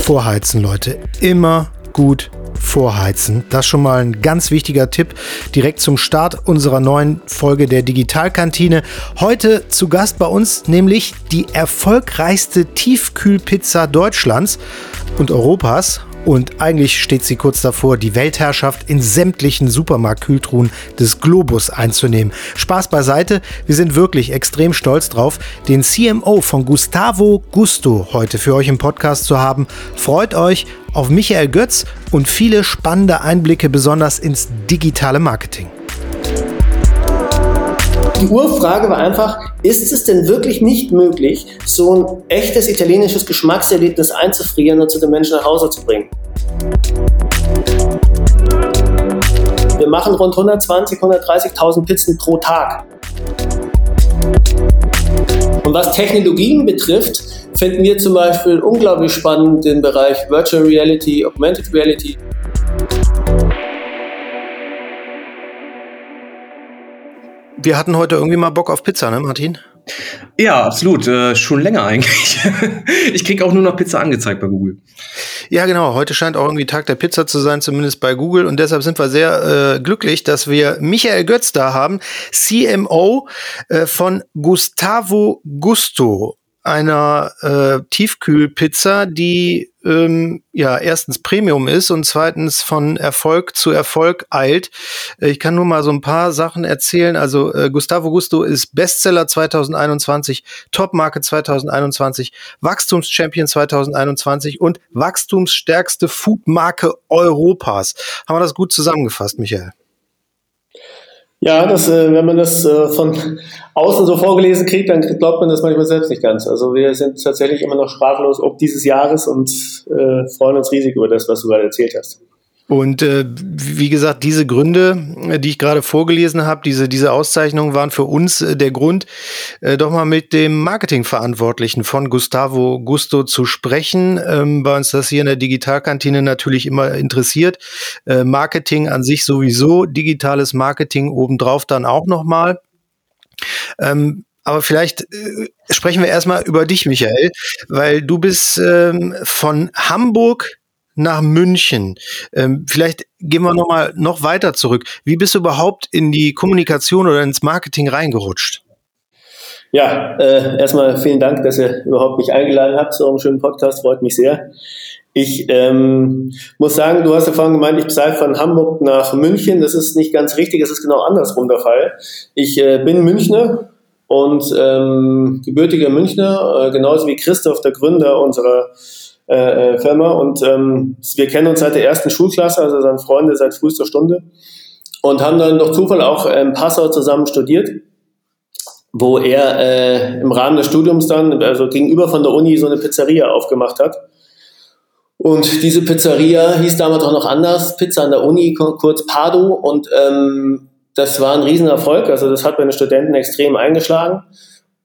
Vorheizen, Leute. Immer gut vorheizen. Das schon mal ein ganz wichtiger Tipp direkt zum Start unserer neuen Folge der Digitalkantine. Heute zu Gast bei uns nämlich die erfolgreichste Tiefkühlpizza Deutschlands und Europas. Und eigentlich steht sie kurz davor, die Weltherrschaft in sämtlichen Supermarktkühltruhen des Globus einzunehmen. Spaß beiseite, wir sind wirklich extrem stolz drauf, den CMO von Gustavo Gusto heute für euch im Podcast zu haben. Freut euch auf Michael Götz und viele spannende Einblicke, besonders ins digitale Marketing. Die Urfrage war einfach, ist es denn wirklich nicht möglich, so ein echtes italienisches Geschmackserlebnis einzufrieren und zu den Menschen nach Hause zu bringen? Wir machen rund 120, 130.000 Pizzen pro Tag. Und was Technologien betrifft, finden wir zum Beispiel unglaublich spannend den Bereich Virtual Reality, Augmented Reality. Wir hatten heute irgendwie mal Bock auf Pizza, ne, Martin? Ja, absolut. Äh, schon länger eigentlich. ich kriege auch nur noch Pizza angezeigt bei Google. Ja, genau. Heute scheint auch irgendwie Tag der Pizza zu sein, zumindest bei Google. Und deshalb sind wir sehr äh, glücklich, dass wir Michael Götz da haben, CMO äh, von Gustavo Gusto einer äh, Tiefkühlpizza, die ähm, ja erstens Premium ist und zweitens von Erfolg zu Erfolg eilt. Äh, ich kann nur mal so ein paar Sachen erzählen. Also äh, Gustavo Gusto ist Bestseller 2021, Topmarke 2021, Wachstumschampion 2021 und wachstumsstärkste Foodmarke Europas. Haben wir das gut zusammengefasst, Michael? Ja, das, äh, wenn man das äh, von außen so vorgelesen kriegt, dann glaubt man das manchmal selbst nicht ganz. Also wir sind tatsächlich immer noch sprachlos ob dieses Jahres und äh, freuen uns riesig über das, was du gerade erzählt hast. Und äh, wie gesagt, diese Gründe, äh, die ich gerade vorgelesen habe, diese, diese Auszeichnungen waren für uns äh, der Grund, äh, doch mal mit dem Marketingverantwortlichen von Gustavo Gusto zu sprechen, ähm, weil uns das hier in der Digitalkantine natürlich immer interessiert. Äh, Marketing an sich sowieso, digitales Marketing obendrauf dann auch nochmal. Ähm, aber vielleicht äh, sprechen wir erstmal über dich, Michael, weil du bist ähm, von Hamburg nach München. Ähm, vielleicht gehen wir noch mal noch weiter zurück. Wie bist du überhaupt in die Kommunikation oder ins Marketing reingerutscht? Ja, äh, erstmal vielen Dank, dass ihr überhaupt mich eingeladen habt zu eurem schönen Podcast. Freut mich sehr. Ich ähm, muss sagen, du hast ja vorhin gemeint, ich sei von Hamburg nach München. Das ist nicht ganz richtig, es ist genau andersrum der Fall. Ich äh, bin Münchner und ähm, gebürtiger Münchner, äh, genauso wie Christoph, der Gründer unserer äh, äh, Firma. Und ähm, wir kennen uns seit der ersten Schulklasse, also sind Freunde seit frühester Stunde. Und haben dann durch Zufall auch in Passau zusammen studiert, wo er äh, im Rahmen des Studiums dann, also gegenüber von der Uni, so eine Pizzeria aufgemacht hat. Und diese Pizzeria hieß damals auch noch anders, Pizza an der Uni, kurz Pado. Und ähm, das war ein Riesenerfolg. Also das hat bei den Studenten extrem eingeschlagen.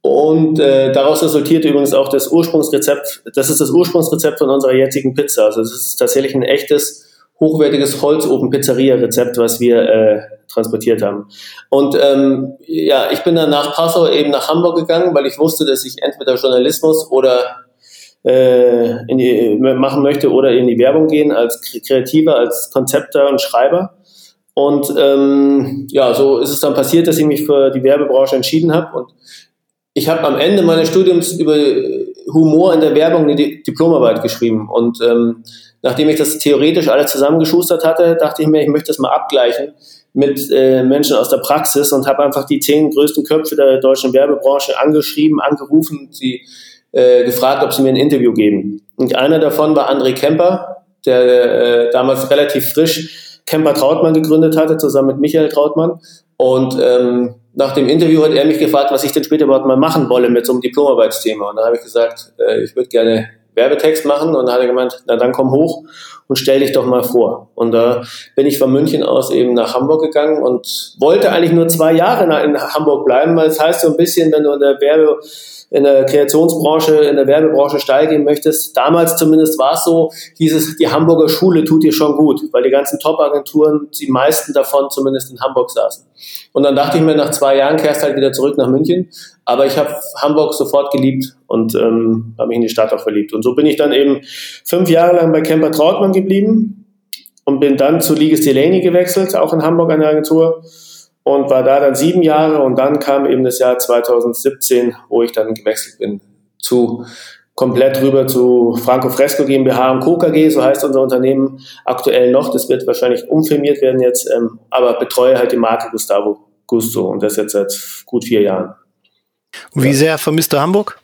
Und äh, daraus resultiert übrigens auch das Ursprungsrezept. Das ist das Ursprungsrezept von unserer jetzigen Pizza. Also es ist tatsächlich ein echtes, hochwertiges Holzofen-Pizzeria-Rezept, was wir äh, transportiert haben. Und ähm, ja, ich bin dann nach Passau eben nach Hamburg gegangen, weil ich wusste, dass ich entweder Journalismus oder äh, in die, machen möchte oder in die Werbung gehen als Kreativer, als Konzepter und Schreiber. Und ähm, ja, so ist es dann passiert, dass ich mich für die Werbebranche entschieden habe und ich habe am Ende meines Studiums über Humor in der Werbung eine Diplomarbeit geschrieben. Und ähm, nachdem ich das theoretisch alles zusammengeschustert hatte, dachte ich mir, ich möchte das mal abgleichen mit äh, Menschen aus der Praxis und habe einfach die zehn größten Köpfe der deutschen Werbebranche angeschrieben, angerufen, sie äh, gefragt, ob sie mir ein Interview geben. Und einer davon war André Kemper, der äh, damals relativ frisch Kemper Trautmann gegründet hatte, zusammen mit Michael Trautmann. Und ähm, nach dem Interview hat er mich gefragt, was ich denn später überhaupt mal machen wolle mit so einem Diplomarbeitsthema. Und da habe ich gesagt, äh, ich würde gerne Werbetext machen. Und dann hat er gemeint, na dann komm hoch und stell dich doch mal vor. Und da bin ich von München aus eben nach Hamburg gegangen und wollte eigentlich nur zwei Jahre in Hamburg bleiben, weil es heißt so ein bisschen, wenn du in der Werbe in der Kreationsbranche, in der Werbebranche steil gehen möchtest. Damals zumindest war es so, dieses, die Hamburger Schule tut dir schon gut, weil die ganzen Top-Agenturen, die meisten davon zumindest in Hamburg saßen. Und dann dachte ich mir, nach zwei Jahren kehrst halt wieder zurück nach München. Aber ich habe Hamburg sofort geliebt und ähm, habe mich in die Stadt auch verliebt. Und so bin ich dann eben fünf Jahre lang bei Kemper Trautmann geblieben und bin dann zu Liges Delaney gewechselt, auch in Hamburg an der Agentur und war da dann sieben Jahre und dann kam eben das Jahr 2017, wo ich dann gewechselt bin zu komplett rüber zu Franco Fresco GmbH und Co. KG, so heißt unser Unternehmen aktuell noch. Das wird wahrscheinlich umfirmiert werden jetzt, ähm, aber betreue halt die Marke Gustavo Gusto und das jetzt seit gut vier Jahren. Wie sehr vermisst du Hamburg?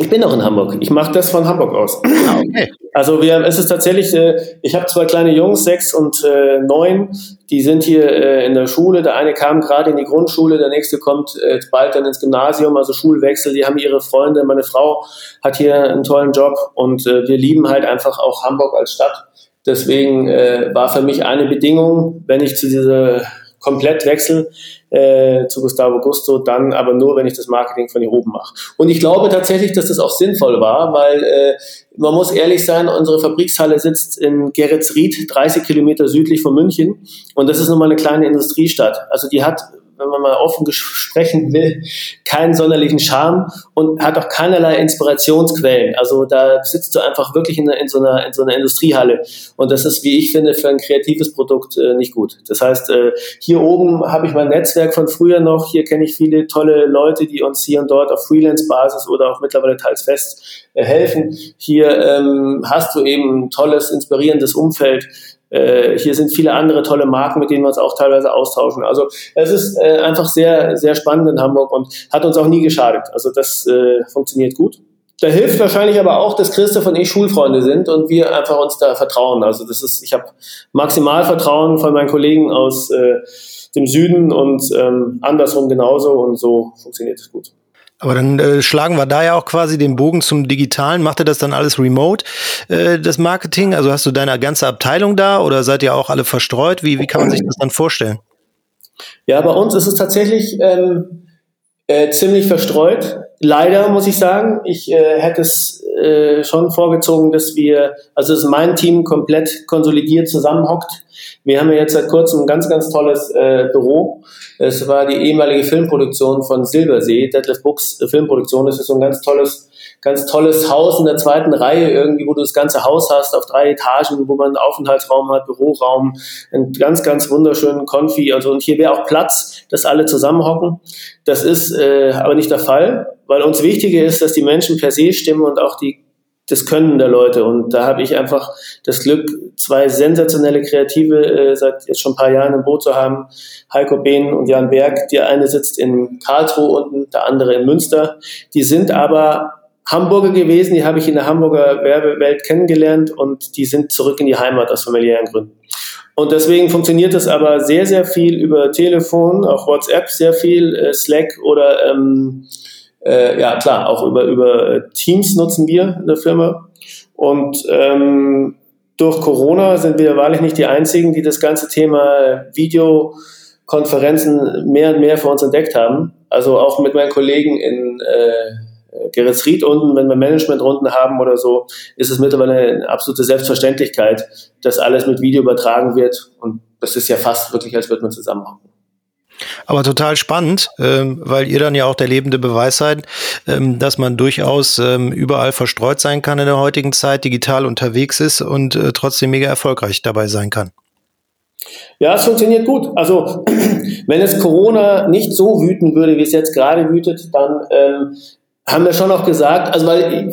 Ich bin noch in Hamburg. Ich mache das von Hamburg aus. Ah, okay. Also wir, es ist tatsächlich, äh, ich habe zwei kleine Jungs, sechs und äh, neun, die sind hier äh, in der Schule. Der eine kam gerade in die Grundschule, der nächste kommt äh, bald dann ins Gymnasium, also Schulwechsel. Die haben ihre Freunde. Meine Frau hat hier einen tollen Job und wir lieben halt einfach auch Hamburg als Stadt. Deswegen war für mich eine Bedingung, wenn ich zu dieser Komplettwechsel äh, zu Gustavo Gusto, dann aber nur, wenn ich das Marketing von hier oben mache. Und ich glaube tatsächlich, dass das auch sinnvoll war, weil äh, man muss ehrlich sein, unsere Fabrikshalle sitzt in Geretsried, 30 Kilometer südlich von München. Und das ist nun mal eine kleine Industriestadt. Also die hat wenn man mal offen sprechen will, keinen sonderlichen Charme und hat auch keinerlei Inspirationsquellen. Also da sitzt du einfach wirklich in, in, so, einer, in so einer Industriehalle. Und das ist, wie ich finde, für ein kreatives Produkt äh, nicht gut. Das heißt, äh, hier oben habe ich mein Netzwerk von früher noch. Hier kenne ich viele tolle Leute, die uns hier und dort auf Freelance-Basis oder auch mittlerweile teils fest äh, helfen. Hier ähm, hast du eben ein tolles, inspirierendes Umfeld. Äh, hier sind viele andere tolle Marken, mit denen wir uns auch teilweise austauschen. Also es ist äh, einfach sehr, sehr spannend in Hamburg und hat uns auch nie geschadet. Also das äh, funktioniert gut. Da hilft wahrscheinlich aber auch, dass Christoph und ich Schulfreunde sind und wir einfach uns da vertrauen. Also das ist, ich habe maximal Vertrauen von meinen Kollegen aus äh, dem Süden und ähm, andersrum genauso und so funktioniert es gut. Aber dann äh, schlagen wir da ja auch quasi den Bogen zum Digitalen. Macht ihr das dann alles remote, äh, das Marketing? Also hast du deine ganze Abteilung da oder seid ihr auch alle verstreut? Wie, wie kann man sich das dann vorstellen? Ja, bei uns ist es tatsächlich ähm, äh, ziemlich verstreut. Leider muss ich sagen, ich äh, hätte es äh, schon vorgezogen, dass wir, also dass mein Team komplett konsolidiert zusammenhockt. Wir haben ja jetzt seit kurzem ein ganz, ganz tolles äh, Büro. Es war die ehemalige Filmproduktion von Silbersee, Detlef Books Filmproduktion. Das ist so ein ganz tolles, ganz tolles Haus in der zweiten Reihe irgendwie, wo du das ganze Haus hast auf drei Etagen, wo man einen Aufenthaltsraum hat, Büroraum, einen ganz, ganz wunderschönen Konfi. Also und hier wäre auch Platz, dass alle zusammenhocken. Das ist äh, aber nicht der Fall, weil uns wichtiger ist, dass die Menschen per se stimmen und auch die das Können der Leute. Und da habe ich einfach das Glück, zwei sensationelle Kreative äh, seit jetzt schon ein paar Jahren im Boot zu haben. Heiko Behn und Jan Berg. Der eine sitzt in Karlsruhe unten, der andere in Münster. Die sind aber Hamburger gewesen, die habe ich in der Hamburger Werbewelt kennengelernt und die sind zurück in die Heimat aus familiären Gründen. Und deswegen funktioniert das aber sehr, sehr viel über Telefon, auch WhatsApp sehr viel, äh, Slack oder ähm, äh, ja klar, auch über, über Teams nutzen wir in der Firma. Und ähm, durch Corona sind wir wahrlich nicht die Einzigen, die das ganze Thema Videokonferenzen mehr und mehr für uns entdeckt haben. Also auch mit meinen Kollegen in äh, Geretsried unten, wenn wir Managementrunden haben oder so, ist es mittlerweile eine absolute Selbstverständlichkeit, dass alles mit Video übertragen wird. Und das ist ja fast wirklich, als würde man zusammenhocken. Aber total spannend, ähm, weil ihr dann ja auch der lebende Beweis seid, ähm, dass man durchaus ähm, überall verstreut sein kann in der heutigen Zeit, digital unterwegs ist und äh, trotzdem mega erfolgreich dabei sein kann. Ja, es funktioniert gut. Also wenn es Corona nicht so wüten würde, wie es jetzt gerade wütet, dann ähm, haben wir schon auch gesagt, also weil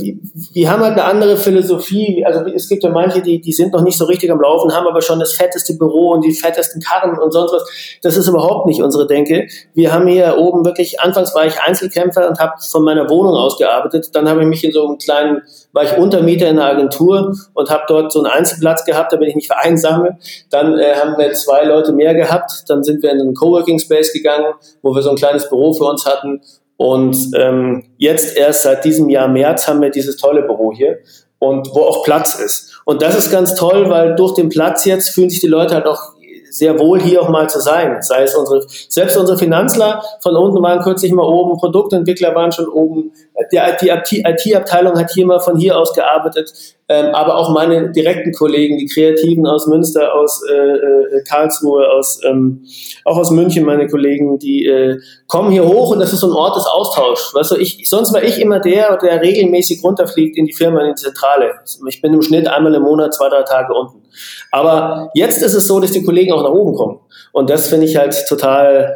wir haben halt eine andere Philosophie, also es gibt ja manche, die, die sind noch nicht so richtig am Laufen, haben aber schon das fetteste Büro und die fettesten Karren und sonst was. Das ist überhaupt nicht unsere Denke. Wir haben hier oben wirklich, anfangs war ich Einzelkämpfer und habe von meiner Wohnung aus gearbeitet, dann habe ich mich in so einem kleinen, war ich Untermieter in einer Agentur und habe dort so einen Einzelplatz gehabt, damit ich nicht vereinsame. Dann äh, haben wir zwei Leute mehr gehabt, dann sind wir in einen Coworking Space gegangen, wo wir so ein kleines Büro für uns hatten und ähm, jetzt erst seit diesem Jahr März haben wir dieses tolle Büro hier und wo auch Platz ist. Und das ist ganz toll, weil durch den Platz jetzt fühlen sich die Leute halt auch sehr wohl hier auch mal zu sein. Sei es unsere, selbst unsere Finanzler von unten waren kürzlich mal oben, Produktentwickler waren schon oben, die IT-Abteilung hat hier mal von hier aus gearbeitet. Ähm, aber auch meine direkten Kollegen, die Kreativen aus Münster, aus äh, äh, Karlsruhe, aus, ähm, auch aus München, meine Kollegen, die äh, kommen hier hoch und das ist so ein Ort des Austauschs. Weißt du, ich, sonst war ich immer der, der regelmäßig runterfliegt in die Firma, in die Zentrale. Ich bin im Schnitt einmal im Monat, zwei, drei Tage unten. Aber jetzt ist es so, dass die Kollegen auch nach oben kommen. Und das finde ich halt total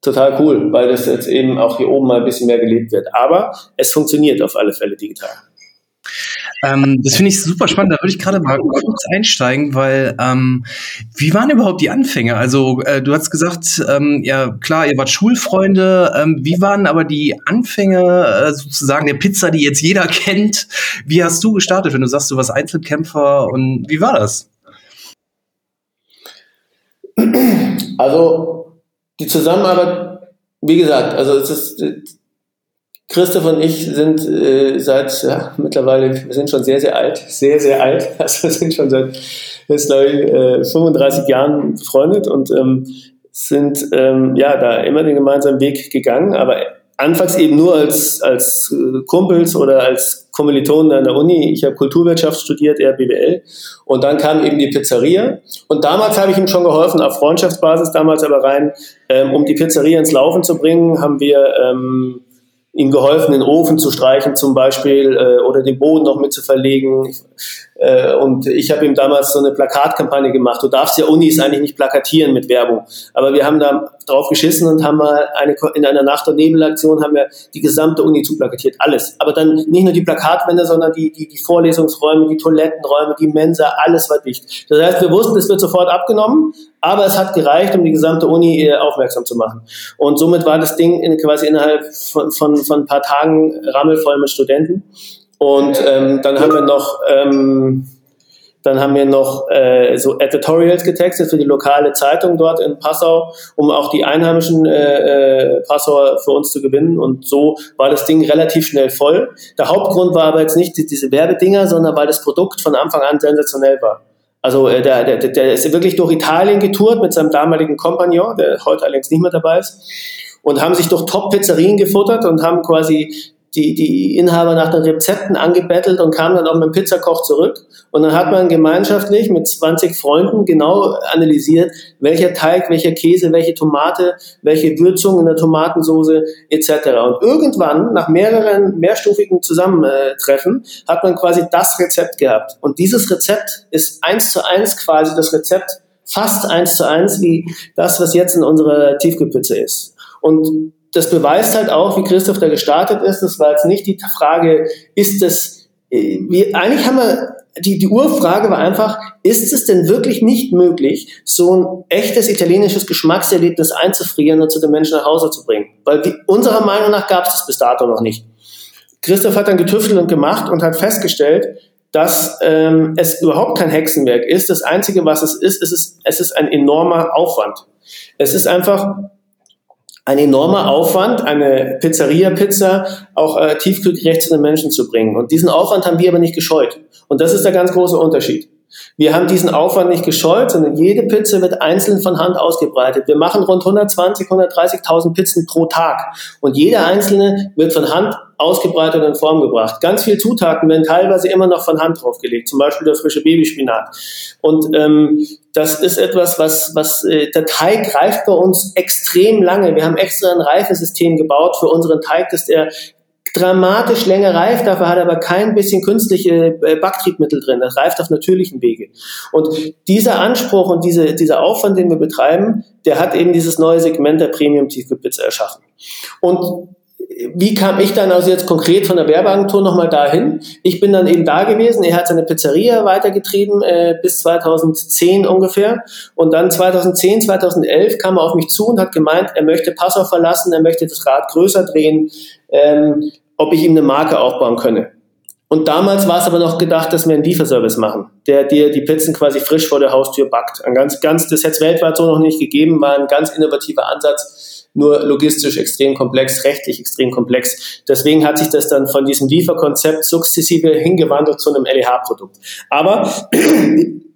total cool, weil das jetzt eben auch hier oben mal ein bisschen mehr gelebt wird. Aber es funktioniert auf alle Fälle digital. Ähm, das finde ich super spannend. Da würde ich gerade mal kurz einsteigen, weil ähm, wie waren überhaupt die Anfänge? Also äh, du hast gesagt, ähm, ja klar, ihr wart Schulfreunde. Ähm, wie waren aber die Anfänge äh, sozusagen der Pizza, die jetzt jeder kennt? Wie hast du gestartet, wenn du sagst, du warst Einzelkämpfer und wie war das? Also die Zusammenarbeit, wie gesagt, also es ist Christoph und ich sind äh, seit ja, mittlerweile, wir sind schon sehr, sehr alt, sehr, sehr alt. Also wir sind schon seit jetzt, glaube ich, äh, 35 Jahren befreundet und ähm, sind ähm, ja da immer den gemeinsamen Weg gegangen, aber anfangs eben nur als, als äh, Kumpels oder als Kommilitonen an der Uni. Ich habe Kulturwirtschaft studiert, eher BWL. Und dann kam eben die Pizzeria. Und damals habe ich ihm schon geholfen, auf Freundschaftsbasis damals aber rein, ähm, um die Pizzeria ins Laufen zu bringen, haben wir ähm, ihm geholfen, den Ofen zu streichen zum Beispiel äh, oder den Boden noch mit zu verlegen. Äh, und ich habe ihm damals so eine Plakatkampagne gemacht. Du darfst ja Unis eigentlich nicht plakatieren mit Werbung. Aber wir haben da drauf geschissen und haben mal eine, in einer Nacht- und Nebelaktion haben wir die gesamte Uni zuplakatiert. Alles. Aber dann nicht nur die Plakatwände, sondern die, die, die Vorlesungsräume, die Toilettenräume, die Mensa, alles war dicht. Das heißt, wir wussten, es wird sofort abgenommen, aber es hat gereicht, um die gesamte Uni äh, aufmerksam zu machen. Und somit war das Ding in, quasi innerhalb von, von, von ein paar Tagen rammelvoll mit Studenten. Und ähm, dann haben wir noch, ähm, dann haben wir noch äh, so Editorials getextet für die lokale Zeitung dort in Passau, um auch die einheimischen äh, äh, Passauer für uns zu gewinnen. Und so war das Ding relativ schnell voll. Der Hauptgrund war aber jetzt nicht diese Werbedinger, sondern weil das Produkt von Anfang an sensationell war. Also äh, der, der, der ist wirklich durch Italien getourt mit seinem damaligen Kompagnon, der heute allerdings nicht mehr dabei ist und haben sich durch Top-Pizzerien gefuttert und haben quasi die, die Inhaber nach den Rezepten angebettelt und kamen dann auch mit dem Pizzakoch zurück. Und dann hat man gemeinschaftlich mit 20 Freunden genau analysiert, welcher Teig, welcher Käse, welche Tomate, welche Würzung in der Tomatensoße etc. Und irgendwann, nach mehreren mehrstufigen Zusammentreffen, hat man quasi das Rezept gehabt. Und dieses Rezept ist eins zu eins quasi das Rezept, fast eins zu eins wie das, was jetzt in unserer Tiefkühlpizza ist. Und das beweist halt auch, wie Christoph da gestartet ist. Das war jetzt nicht die Frage, ist es, äh, wir, eigentlich haben wir, die, die Urfrage war einfach, ist es denn wirklich nicht möglich, so ein echtes italienisches Geschmackserlebnis einzufrieren und zu den Menschen nach Hause zu bringen? Weil wie, unserer Meinung nach gab es das bis dato noch nicht. Christoph hat dann getüftelt und gemacht und hat festgestellt, dass ähm, es überhaupt kein Hexenwerk ist. Das Einzige, was es ist, ist es, es ist ein enormer Aufwand. Es ist einfach ein enormer Aufwand, eine Pizzeria-Pizza auch äh, tiefkühlgerecht zu den Menschen zu bringen. Und diesen Aufwand haben wir aber nicht gescheut. Und das ist der ganz große Unterschied. Wir haben diesen Aufwand nicht gescheut, sondern jede Pizza wird einzeln von Hand ausgebreitet. Wir machen rund 120, 130.000 Pizzen pro Tag. Und jede einzelne wird von Hand ausgebreitet und in Form gebracht. Ganz viele Zutaten werden teilweise immer noch von Hand draufgelegt, zum Beispiel der frische Babyspinat. Und ähm, das ist etwas, was, was äh, der Teig reift bei uns extrem lange. Wir haben extra ein Reifesystem gebaut für unseren Teig, dass der dramatisch länger reift, dafür hat er aber kein bisschen künstliche äh, Backtriebmittel drin. Das reift auf natürlichen Wege. Und dieser Anspruch und diese, dieser Aufwand, den wir betreiben, der hat eben dieses neue Segment der Premium-Tiefkühlpizza erschaffen. Und wie kam ich dann also jetzt konkret von der Werbeagentur nochmal dahin? Ich bin dann eben da gewesen. Er hat seine Pizzeria weitergetrieben äh, bis 2010 ungefähr. Und dann 2010, 2011 kam er auf mich zu und hat gemeint, er möchte Passau verlassen, er möchte das Rad größer drehen, ähm, ob ich ihm eine Marke aufbauen könne. Und damals war es aber noch gedacht, dass wir einen Lieferservice machen, der dir die Pizzen quasi frisch vor der Haustür backt. Ein ganz, ganz, das hätte es weltweit so noch nicht gegeben, war ein ganz innovativer Ansatz nur logistisch extrem komplex, rechtlich extrem komplex. Deswegen hat sich das dann von diesem Lieferkonzept sukzessive hingewandelt zu einem LEH-Produkt. Aber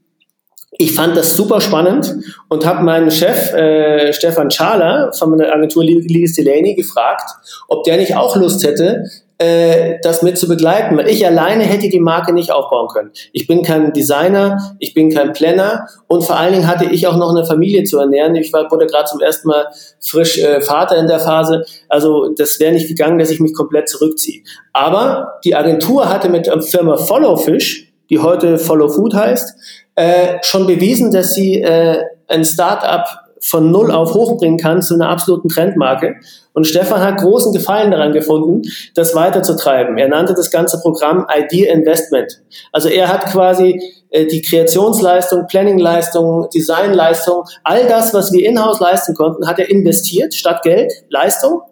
ich fand das super spannend und habe meinen Chef äh, Stefan Schaler von der Agentur Ligis Delaney gefragt, ob der nicht auch Lust hätte, äh, das mit zu begleiten, weil ich alleine hätte die Marke nicht aufbauen können. Ich bin kein Designer, ich bin kein Planner und vor allen Dingen hatte ich auch noch eine Familie zu ernähren. Ich war, wurde gerade zum ersten Mal frisch äh, Vater in der Phase. Also das wäre nicht gegangen, dass ich mich komplett zurückziehe. Aber die Agentur hatte mit der Firma Follow Fish, die heute Follow Food heißt, äh, schon bewiesen, dass sie äh, ein Start-up von null auf hochbringen kann zu einer absoluten Trendmarke. Und Stefan hat großen Gefallen daran gefunden, das weiterzutreiben. Er nannte das ganze Programm Idea Investment. Also er hat quasi äh, die Kreationsleistung, Planningleistung, Designleistung, all das, was wir in-house leisten konnten, hat er investiert, statt Geld, Leistung.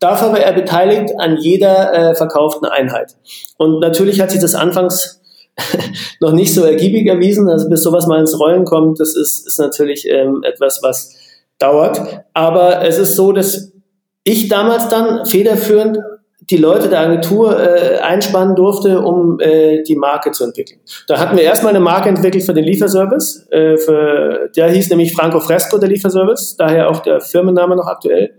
Dafür war er beteiligt an jeder äh, verkauften Einheit. Und natürlich hat sich das anfangs noch nicht so ergiebig erwiesen. Also bis sowas mal ins Rollen kommt, das ist, ist natürlich ähm, etwas, was dauert. Aber es ist so, dass ich damals dann federführend die Leute der Agentur äh, einspannen durfte, um äh, die Marke zu entwickeln. Da hatten wir erstmal eine Marke entwickelt für den Lieferservice. Äh, für, der hieß nämlich Franco Fresco, der Lieferservice, daher auch der Firmenname noch aktuell.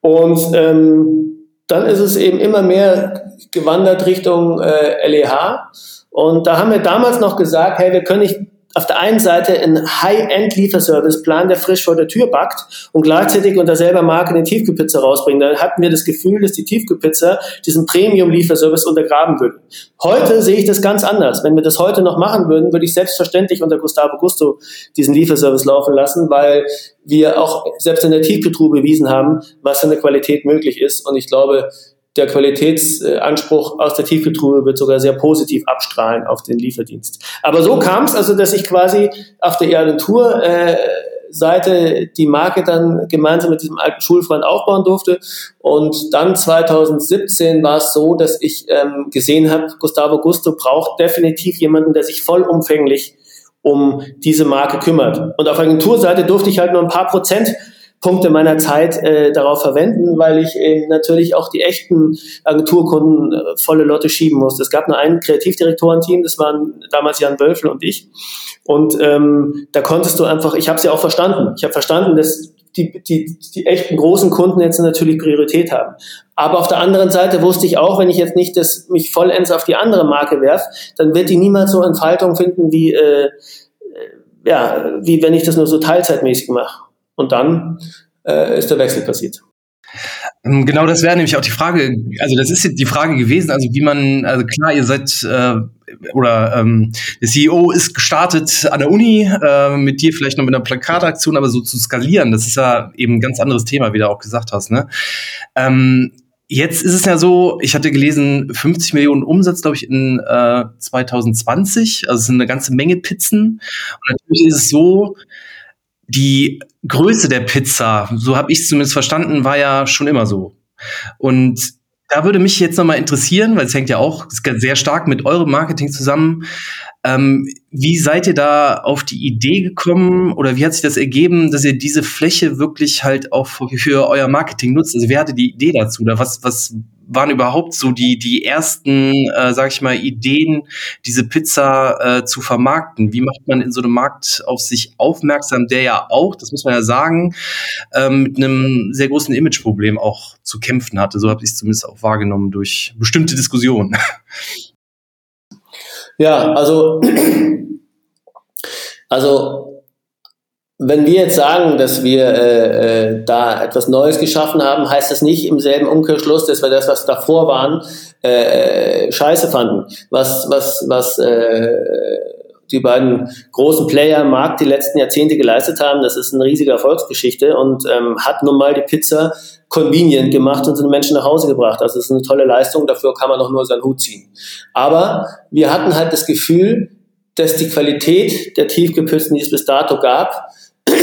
Und ähm, dann ist es eben immer mehr gewandert Richtung äh, LEH. Und da haben wir damals noch gesagt, hey, wir können nicht auf der einen Seite einen High-End-Lieferservice-Plan, der frisch vor der Tür backt und gleichzeitig unter selber Marke eine Tiefkühlpizza rausbringen. Da hatten wir das Gefühl, dass die Tiefkühlpizza diesen Premium-Lieferservice untergraben würde. Heute sehe ich das ganz anders. Wenn wir das heute noch machen würden, würde ich selbstverständlich unter Gustavo Gusto diesen Lieferservice laufen lassen, weil wir auch selbst in der Tiefkühltruhe bewiesen haben, was für eine Qualität möglich ist. Und ich glaube, der Qualitätsanspruch aus der Tiefkühltruhe wird sogar sehr positiv abstrahlen auf den Lieferdienst. Aber so kam es also, dass ich quasi auf der Agentur äh, Seite die Marke dann gemeinsam mit diesem alten Schulfreund aufbauen durfte. Und dann 2017 war es so, dass ich ähm, gesehen habe, Gustavo Gusto braucht definitiv jemanden, der sich vollumfänglich um diese Marke kümmert. Und auf Agenturseite durfte ich halt nur ein paar Prozent Punkte meiner Zeit äh, darauf verwenden, weil ich eben natürlich auch die echten Agenturkunden äh, volle Lotte schieben musste. Es gab nur ein Kreativdirektorenteam, das waren damals Jan Wölfel und ich. Und ähm, da konntest du einfach, ich habe es ja auch verstanden. Ich habe verstanden, dass die, die, die echten großen Kunden jetzt natürlich Priorität haben. Aber auf der anderen Seite wusste ich auch, wenn ich jetzt nicht das, mich vollends auf die andere Marke werf, dann wird die niemals so Entfaltung finden, wie, äh, äh ja, wie wenn ich das nur so teilzeitmäßig mache. Und dann äh, ist der Wechsel passiert. Ähm, genau, das wäre nämlich auch die Frage, also das ist die Frage gewesen, also wie man, also klar, ihr seid äh, oder ähm, der CEO ist gestartet an der Uni, äh, mit dir vielleicht noch mit einer Plakataktion, aber so zu skalieren, das ist ja eben ein ganz anderes Thema, wie du auch gesagt hast. Ne? Ähm, jetzt ist es ja so, ich hatte gelesen, 50 Millionen Umsatz, glaube ich, in äh, 2020, also es sind eine ganze Menge Pizzen. Und natürlich ist es so, die Größe der Pizza, so habe ich es zumindest verstanden, war ja schon immer so. Und da würde mich jetzt nochmal interessieren, weil es hängt ja auch sehr stark mit eurem Marketing zusammen. Ähm, wie seid ihr da auf die Idee gekommen oder wie hat sich das ergeben, dass ihr diese Fläche wirklich halt auch für, für euer Marketing nutzt? Also wer hatte die Idee dazu oder was, was waren überhaupt so die, die ersten, äh, sag ich mal, Ideen, diese Pizza äh, zu vermarkten? Wie macht man in so einem Markt auf sich aufmerksam, der ja auch, das muss man ja sagen, ähm, mit einem sehr großen Imageproblem auch zu kämpfen hatte. So habe ich es zumindest auch wahrgenommen durch bestimmte Diskussionen. Ja, also, also wenn wir jetzt sagen, dass wir äh, äh, da etwas Neues geschaffen haben, heißt das nicht im selben Umkehrschluss, dass wir das, was davor waren, äh, scheiße fanden. Was, was, was äh, die beiden großen Player im Markt die letzten Jahrzehnte geleistet haben, das ist eine riesige Erfolgsgeschichte und ähm, hat nun mal die Pizza convenient gemacht und sind Menschen nach Hause gebracht. Also das ist eine tolle Leistung, dafür kann man auch nur seinen Hut ziehen. Aber wir hatten halt das Gefühl, dass die Qualität der Tiefkühlpizzen, die es bis dato gab,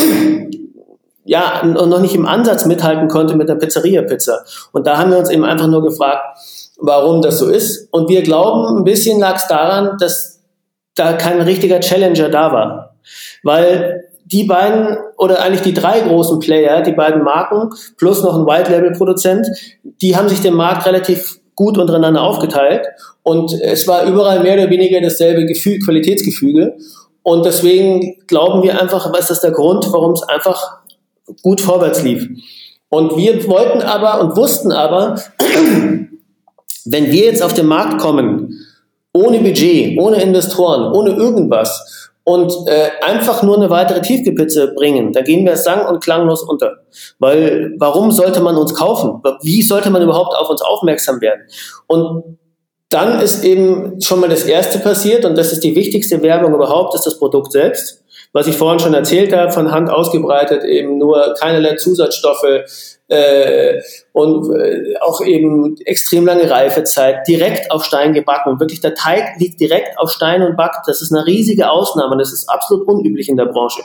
ja, noch nicht im Ansatz mithalten konnte mit der Pizzeria-Pizza. Und da haben wir uns eben einfach nur gefragt, warum das so ist. Und wir glauben, ein bisschen lag es daran, dass da kein richtiger Challenger da war. Weil die beiden oder eigentlich die drei großen Player, die beiden Marken plus noch ein White-Label-Produzent, die haben sich den Markt relativ gut untereinander aufgeteilt und es war überall mehr oder weniger dasselbe Gefühl, Qualitätsgefüge. Und deswegen glauben wir einfach, was ist der Grund, warum es einfach gut vorwärts lief. Und wir wollten aber und wussten aber, Wenn wir jetzt auf den Markt kommen, ohne Budget, ohne Investoren, ohne irgendwas und äh, einfach nur eine weitere Tiefkühlpizza bringen, da gehen wir sang- und klanglos unter. Weil warum sollte man uns kaufen? Wie sollte man überhaupt auf uns aufmerksam werden? Und dann ist eben schon mal das Erste passiert und das ist die wichtigste Werbung überhaupt, ist das Produkt selbst. Was ich vorhin schon erzählt habe, von Hand ausgebreitet, eben nur keinerlei Zusatzstoffe, äh, und äh, auch eben extrem lange Reifezeit, direkt auf Stein gebacken. Wirklich, der Teig liegt direkt auf Stein und backt. Das ist eine riesige Ausnahme. Das ist absolut unüblich in der Branche.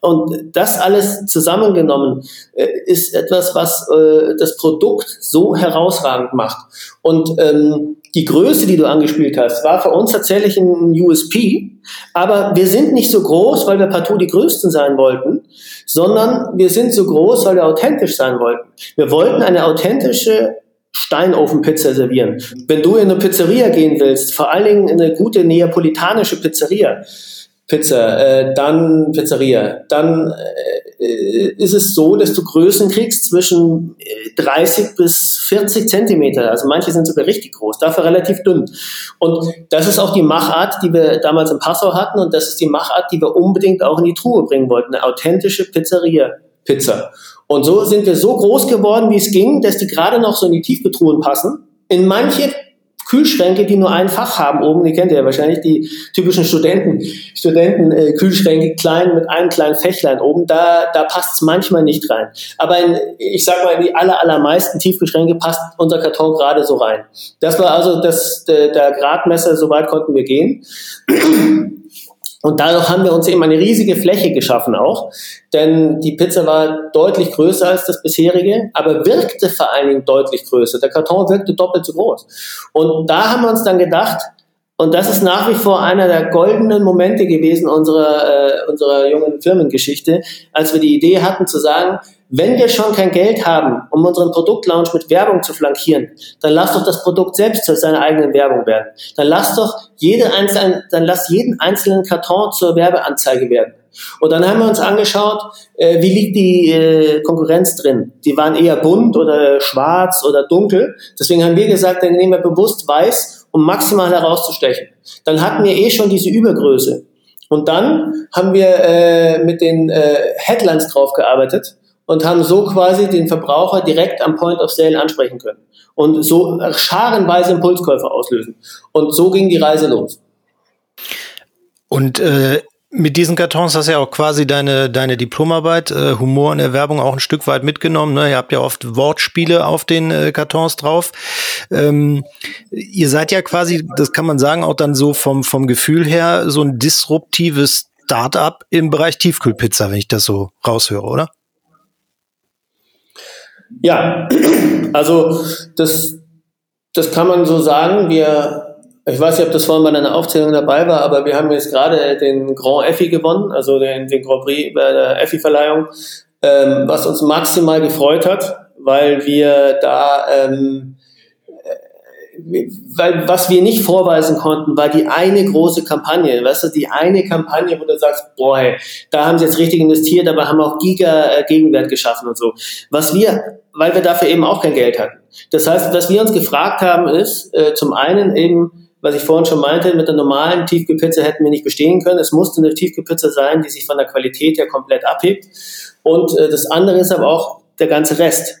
Und das alles zusammengenommen äh, ist etwas, was äh, das Produkt so herausragend macht. Und ähm, die Größe, die du angespielt hast, war für uns tatsächlich ein USP. Aber wir sind nicht so groß, weil wir partout die Größten sein wollten, sondern wir sind so groß, weil wir authentisch sein wollten. Wir wollten eine authentische Steinofenpizza servieren. Wenn du in eine Pizzeria gehen willst, vor allen Dingen in eine gute neapolitanische Pizzeria, Pizza, äh, dann Pizzeria, dann äh, ist es so, dass du Größen kriegst zwischen 30 äh, bis 40 Zentimeter. Also manche sind sogar richtig groß, dafür relativ dünn. Und das ist auch die Machart, die wir damals in Passau hatten und das ist die Machart, die wir unbedingt auch in die Truhe bringen wollten. Eine authentische Pizzeria-Pizza. Und so sind wir so groß geworden, wie es ging, dass die gerade noch so in die Tiefgetruhen passen. In manche Kühlschränke, die nur ein Fach haben oben, die kennt ihr ja wahrscheinlich, die typischen Studenten, Studenten äh, Kühlschränke klein mit einem kleinen Fächlein oben, da, da passt es manchmal nicht rein. Aber in, ich sag mal, in die aller, allermeisten Tiefkühlschränke passt unser Karton gerade so rein. Das war also das, der, der Gradmesser, so weit konnten wir gehen. Und dadurch haben wir uns eben eine riesige Fläche geschaffen auch, denn die Pizza war deutlich größer als das bisherige, aber wirkte vor allen Dingen deutlich größer. Der Karton wirkte doppelt so groß. Und da haben wir uns dann gedacht, und das ist nach wie vor einer der goldenen Momente gewesen unserer, äh, unserer jungen Firmengeschichte, als wir die Idee hatten zu sagen, wenn wir schon kein Geld haben, um unseren Produktlaunch mit Werbung zu flankieren, dann lass doch das Produkt selbst zu seiner eigenen Werbung werden. Dann lass doch jede einzelne, dann lass jeden einzelnen Karton zur Werbeanzeige werden. Und dann haben wir uns angeschaut, äh, wie liegt die äh, Konkurrenz drin. Die waren eher bunt oder schwarz oder dunkel. Deswegen haben wir gesagt, dann nehmen wir bewusst weiß, um maximal herauszustechen. Dann hatten wir eh schon diese Übergröße. Und dann haben wir äh, mit den äh, Headlines drauf gearbeitet und haben so quasi den Verbraucher direkt am Point of Sale ansprechen können und so scharenweise Impulskäufe auslösen. Und so ging die Reise los. Und äh, mit diesen Kartons hast du ja auch quasi deine, deine Diplomarbeit, äh, Humor und Erwerbung auch ein Stück weit mitgenommen. Ne? Ihr habt ja oft Wortspiele auf den äh, Kartons drauf. Ähm, ihr seid ja quasi, das kann man sagen, auch dann so vom, vom Gefühl her so ein disruptives Start-up im Bereich Tiefkühlpizza, wenn ich das so raushöre, oder? Ja, also das, das kann man so sagen. Wir, ich weiß nicht, ob das vorhin bei deiner Aufzählung dabei war, aber wir haben jetzt gerade den Grand Effi gewonnen, also den, den Grand Prix bei der Effi-Verleihung, ähm, was uns maximal gefreut hat, weil wir da ähm, weil was wir nicht vorweisen konnten, war die eine große Kampagne, weißt du, die eine Kampagne, wo du sagst, boah, hey, da haben sie jetzt richtig investiert, aber haben auch Giga äh, Gegenwert geschaffen und so. Was wir, weil wir dafür eben auch kein Geld hatten. Das heißt, was wir uns gefragt haben, ist äh, zum einen eben, was ich vorhin schon meinte, mit der normalen Tiefkühlpizza hätten wir nicht bestehen können. Es musste eine Tiefkühlpizza sein, die sich von der Qualität her komplett abhebt. Und äh, das andere ist aber auch der ganze Rest.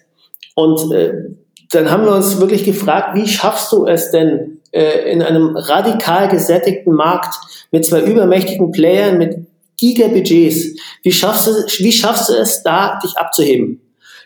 Und äh, dann haben wir uns wirklich gefragt, wie schaffst du es denn äh, in einem radikal gesättigten Markt mit zwei übermächtigen Playern, mit Gigabudgets, wie schaffst du, wie schaffst du es da, dich abzuheben?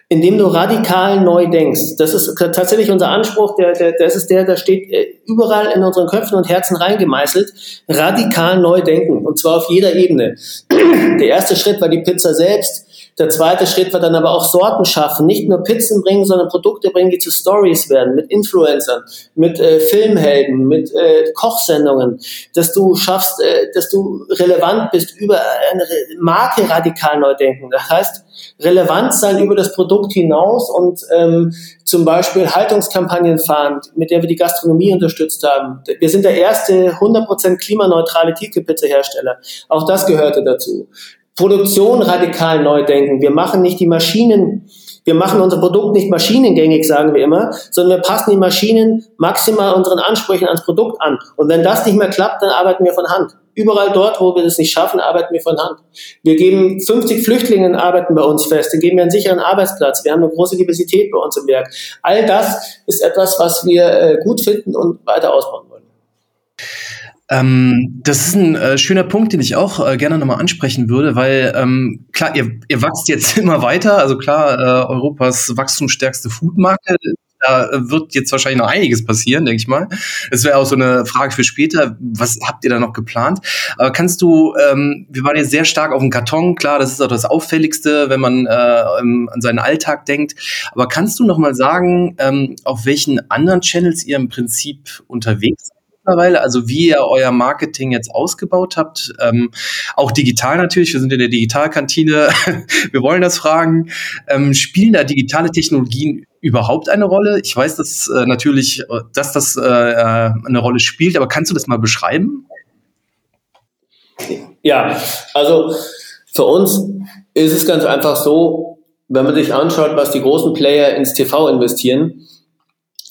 Indem du radikal neu denkst. Das ist tatsächlich unser Anspruch, der, der, das ist der, der steht äh, überall in unseren Köpfen und Herzen reingemeißelt. Radikal neu denken. Und zwar auf jeder Ebene. Der erste Schritt war die Pizza selbst. Der zweite Schritt war dann aber auch Sorten schaffen, nicht nur Pizzen bringen, sondern Produkte bringen, die zu Stories werden, mit Influencern, mit äh, Filmhelden, mit äh, Kochsendungen, dass du schaffst, äh, dass du relevant bist über eine Marke radikal neu denken. Das heißt, relevant sein über das Produkt hinaus und ähm, zum Beispiel Haltungskampagnen fahren, mit der wir die Gastronomie unterstützt haben. Wir sind der erste 100% klimaneutrale Tiefkühlpizza-Hersteller. Auch das gehörte dazu. Produktion radikal neu denken. Wir machen nicht die Maschinen Wir machen unser Produkt nicht maschinengängig, sagen wir immer, sondern wir passen die Maschinen maximal unseren Ansprüchen ans Produkt an. Und wenn das nicht mehr klappt, dann arbeiten wir von Hand. Überall dort, wo wir das nicht schaffen, arbeiten wir von Hand. Wir geben 50 Flüchtlingen arbeiten bei uns fest, wir geben einen sicheren Arbeitsplatz, wir haben eine große Diversität bei uns im Werk. All das ist etwas, was wir äh, gut finden und weiter ausbauen wollen. Ähm, das ist ein äh, schöner Punkt, den ich auch äh, gerne nochmal ansprechen würde, weil ähm, klar, ihr, ihr wachst jetzt immer weiter, also klar, äh, Europas wachstumsstärkste Foodmarke da wird jetzt wahrscheinlich noch einiges passieren, denke ich mal. Das wäre auch so eine Frage für später. Was habt ihr da noch geplant? Aber kannst du, ähm, wir waren jetzt sehr stark auf dem Karton, klar, das ist auch das Auffälligste, wenn man äh, an seinen Alltag denkt. Aber kannst du noch mal sagen, ähm, auf welchen anderen Channels ihr im Prinzip unterwegs seid? Mittlerweile, also wie ihr euer Marketing jetzt ausgebaut habt, ähm, auch digital natürlich, wir sind in der Digitalkantine, wir wollen das fragen, ähm, spielen da digitale Technologien überhaupt eine Rolle? Ich weiß, dass äh, natürlich, dass das äh, äh, eine Rolle spielt, aber kannst du das mal beschreiben? Ja, also für uns ist es ganz einfach so, wenn man sich anschaut, was die großen Player ins TV investieren,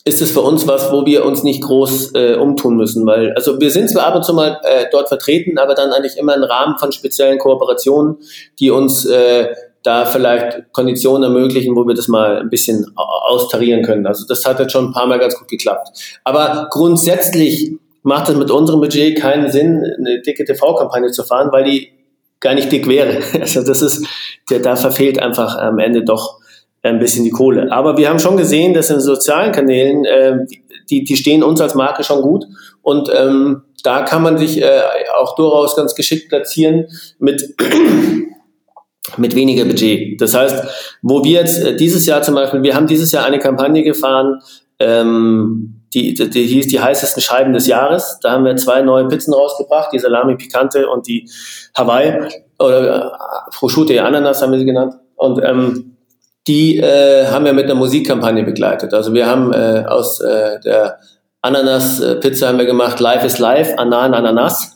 ist es für uns was, wo wir uns nicht groß äh, umtun müssen, weil also wir sind zwar ab und zu mal äh, dort vertreten, aber dann eigentlich immer im Rahmen von speziellen Kooperationen, die uns äh, da vielleicht Konditionen ermöglichen, wo wir das mal ein bisschen austarieren können. Also das hat jetzt schon ein paar Mal ganz gut geklappt. Aber grundsätzlich macht es mit unserem Budget keinen Sinn, eine dicke TV-Kampagne zu fahren, weil die gar nicht dick wäre. Also das ist, der, da verfehlt einfach am Ende doch ein bisschen die Kohle. Aber wir haben schon gesehen, dass in den sozialen Kanälen, äh, die, die stehen uns als Marke schon gut und ähm, da kann man sich äh, auch durchaus ganz geschickt platzieren mit mit weniger Budget. Das heißt, wo wir jetzt äh, dieses Jahr zum Beispiel, wir haben dieses Jahr eine Kampagne gefahren, ähm, die, die, die hieß die heißesten Scheiben des Jahres. Da haben wir zwei neue Pizzen rausgebracht, die Salami Picante und die Hawaii oder äh, Prosciutto Ananas haben wir sie genannt. Und ähm, die äh, haben wir mit einer Musikkampagne begleitet. Also wir haben äh, aus äh, der Ananas-Pizza haben wir gemacht Life is Life, Anan Ananas.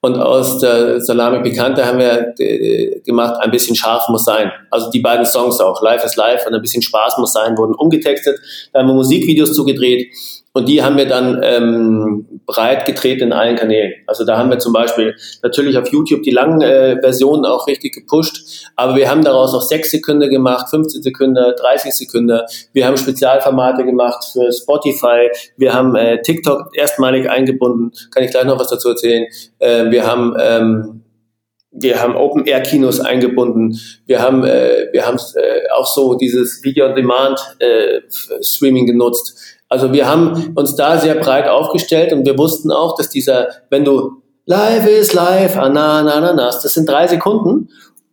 Und aus der Salami Picante haben wir äh, gemacht, ein bisschen scharf muss sein. Also die beiden Songs auch, Life is Life und ein bisschen Spaß muss sein, wurden umgetextet. Da haben wir Musikvideos zugedreht. Und die haben wir dann ähm, breit getreten in allen Kanälen. Also da haben wir zum Beispiel natürlich auf YouTube die langen äh, Versionen auch richtig gepusht, aber wir haben daraus auch 6 Sekunden gemacht, 15 Sekunden, 30 Sekunden. Wir haben Spezialformate gemacht für Spotify. Wir haben äh, TikTok erstmalig eingebunden. Kann ich gleich noch was dazu erzählen. Äh, wir haben ähm, wir haben Open Air Kinos eingebunden. Wir haben äh, wir haben äh, auch so dieses Video on Demand äh, Streaming genutzt. Also wir haben uns da sehr breit aufgestellt und wir wussten auch, dass dieser, wenn du Live is live, Ananas, das sind drei Sekunden.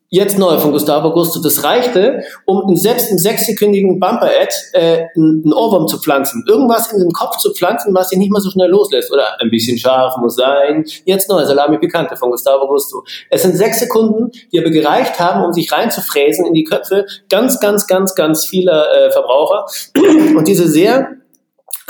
Jetzt neu von Gustavo Gusto. Das reichte, um in selbst im sechssekündigen Bumper-Ad äh, einen Ohrwurm zu pflanzen. Irgendwas in den Kopf zu pflanzen, was sich nicht mal so schnell loslässt. Oder ein bisschen scharf muss sein. Jetzt neu, Salami Picante von Gustavo Gusto. Es sind sechs Sekunden, die aber gereicht haben, um sich reinzufräsen in die Köpfe ganz, ganz, ganz, ganz vieler äh, Verbraucher. Und diese sehr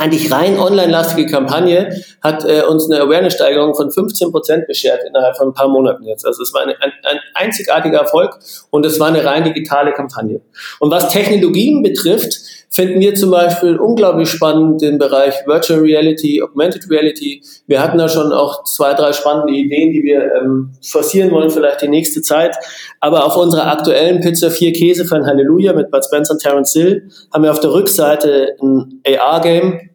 eigentlich rein online-lastige Kampagne hat äh, uns eine Awareness-Steigerung von 15 Prozent beschert innerhalb von ein paar Monaten jetzt. Also es war eine, ein, ein einzigartiger Erfolg und es war eine rein digitale Kampagne. Und was Technologien betrifft, finden wir zum Beispiel unglaublich spannend den Bereich Virtual Reality, Augmented Reality. Wir hatten da schon auch zwei, drei spannende Ideen, die wir ähm, forcieren wollen, vielleicht die nächste Zeit. Aber auf unserer aktuellen Pizza 4 Käse von Halleluja mit Bud Spencer und Terence Hill haben wir auf der Rückseite ein AR-Game,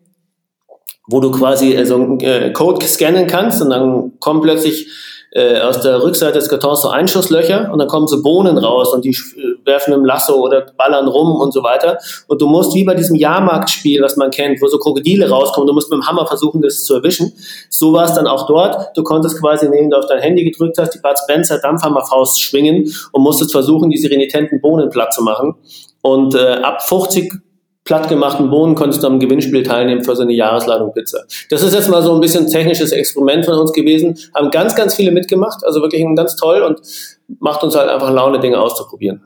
wo du quasi äh, so einen äh, Code scannen kannst und dann kommen plötzlich äh, aus der Rückseite des Kartons so Einschusslöcher und dann kommen so Bohnen raus und die äh, werfen im Lasso oder ballern rum und so weiter. Und du musst wie bei diesem Jahrmarktspiel, was man kennt, wo so Krokodile rauskommen, du musst mit dem Hammer versuchen, das zu erwischen. So war es dann auch dort. Du konntest quasi, indem du auf dein Handy gedrückt hast, die Bud Spencer Dampfhammerfaust schwingen und musstest versuchen, diese renitenten Bohnen platt zu machen. Und äh, ab 50 plattgemachten Bohnen konntest du am Gewinnspiel teilnehmen für so eine Jahresladung Pizza. Das ist jetzt mal so ein bisschen technisches Experiment von uns gewesen. Haben ganz, ganz viele mitgemacht, also wirklich ganz toll und macht uns halt einfach Laune, Dinge auszuprobieren.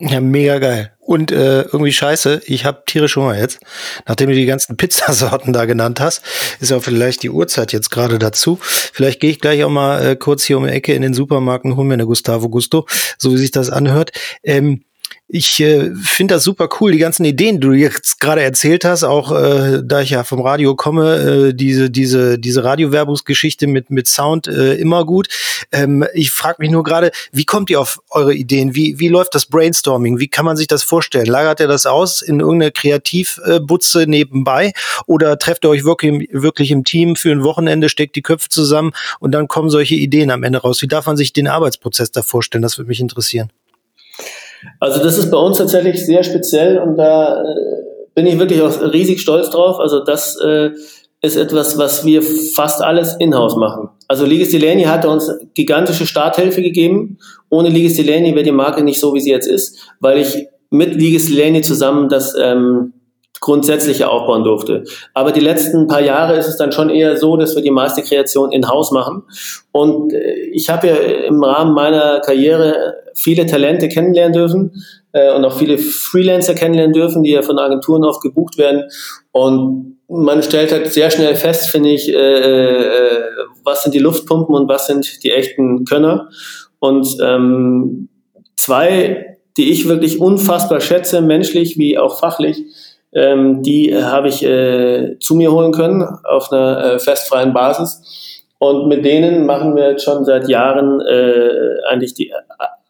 Ja, mega geil. Und äh, irgendwie scheiße, ich habe tierisch Hunger jetzt. Nachdem du die ganzen Pizzasorten da genannt hast, ist ja vielleicht die Uhrzeit jetzt gerade dazu. Vielleicht gehe ich gleich auch mal äh, kurz hier um die Ecke in den Supermarkt und hole mir eine Gustavo Gusto, so wie sich das anhört. Ähm, Ich äh, finde das super cool, die ganzen Ideen, die du jetzt gerade erzählt hast, auch äh, da ich ja vom Radio komme, äh, diese diese diese Radiowerbungsgeschichte mit mit Sound äh, immer gut. Ähm, ich frage mich nur gerade, wie kommt ihr auf eure Ideen? Wie wie läuft das Brainstorming? Wie kann man sich das vorstellen? Lagert ihr das aus in irgendeine Kreativbutze nebenbei oder trefft ihr euch wirklich wirklich im Team für ein Wochenende, steckt die Köpfe zusammen und dann kommen solche Ideen am Ende raus? Wie darf man sich den Arbeitsprozess da vorstellen? Das würde mich interessieren. Also das ist bei uns tatsächlich sehr speziell und da äh, bin ich wirklich auch riesig stolz drauf. Also das äh, ist etwas, was wir fast alles in-house machen. Also Liges Delaney hat uns gigantische Starthilfe gegeben. Ohne Liges Delaney wäre die Marke nicht so, wie sie jetzt ist, weil ich mit Liges Delaney zusammen das ähm, grundsätzliche aufbauen durfte. Aber die letzten paar Jahre ist es dann schon eher so, dass wir die meiste Kreation in-house machen. Und äh, ich habe ja im Rahmen meiner Karriere viele Talente kennenlernen dürfen äh, und auch viele Freelancer kennenlernen dürfen, die ja von Agenturen oft gebucht werden. Und man stellt halt sehr schnell fest, finde ich, äh, äh, was sind die Luftpumpen und was sind die echten Könner. Und ähm, zwei, die ich wirklich unfassbar schätze, menschlich wie auch fachlich, ähm, die äh, habe ich äh, zu mir holen können auf einer äh, festfreien Basis. Und mit denen machen wir jetzt schon seit Jahren äh, eigentlich die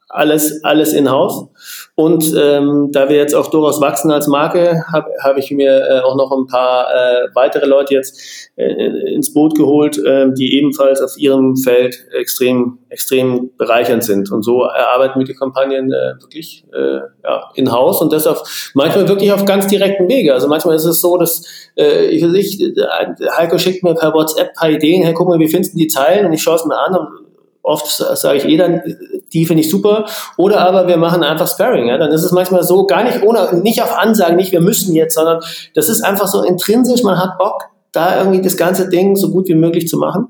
alles, alles in-house. Und ähm, da wir jetzt auch durchaus wachsen als Marke, habe hab ich mir äh, auch noch ein paar äh, weitere Leute jetzt äh, ins Boot geholt, äh, die ebenfalls auf ihrem Feld extrem, extrem bereichernd sind. Und so erarbeiten wir die Kampagnen äh, wirklich äh, ja, in-house und das auf manchmal wirklich auf ganz direkten Wege. Also manchmal ist es so, dass äh, ich, ich Heiko schickt mir per WhatsApp ein paar Ideen, hey, guck mal, wie findest du die Zeilen? Und ich schaue es mir an und oft sage ich eh dann, die finde ich super. Oder aber wir machen einfach Sparring. Ja? Dann ist es manchmal so, gar nicht ohne, nicht auf Ansagen, nicht wir müssen jetzt, sondern das ist einfach so intrinsisch, man hat Bock, da irgendwie das ganze Ding so gut wie möglich zu machen.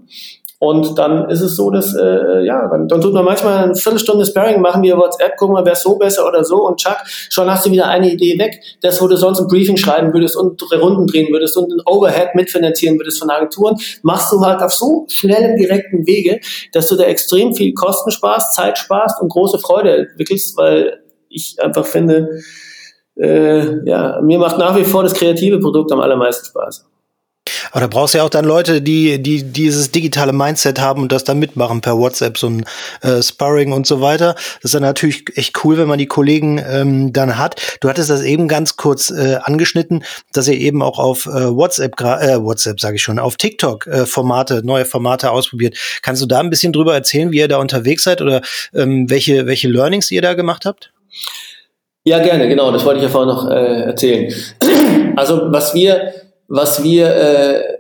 Und dann ist es so, dass, äh, ja, dann, dann tut man manchmal eine Viertelstunde Sparring, machen wir WhatsApp, gucken mal, wer so besser oder so und tschack, schon hast du wieder eine Idee weg. Das, wo du sonst ein Briefing schreiben würdest und Runden drehen würdest und ein Overhead mitfinanzieren würdest von Agenturen, machst du halt auf so schnellem, direkten Wege, dass du da extrem viel Kosten sparst, Zeit sparst und große Freude entwickelst, weil ich einfach finde, äh, ja, mir macht nach wie vor das kreative Produkt am allermeisten Spaß. Aber da brauchst du ja auch dann Leute, die, die dieses digitale Mindset haben und das dann mitmachen per WhatsApp, so ein äh, Sparring und so weiter. Das ist dann natürlich echt cool, wenn man die Kollegen ähm, dann hat. Du hattest das eben ganz kurz äh, angeschnitten, dass ihr eben auch auf äh, WhatsApp, äh, WhatsApp sage ich schon, auf TikTok äh, Formate, neue Formate ausprobiert. Kannst du da ein bisschen drüber erzählen, wie ihr da unterwegs seid oder ähm, welche, welche Learnings ihr da gemacht habt? Ja, gerne, genau. Das wollte ich ja vorhin noch äh, erzählen. Also was wir was wir äh,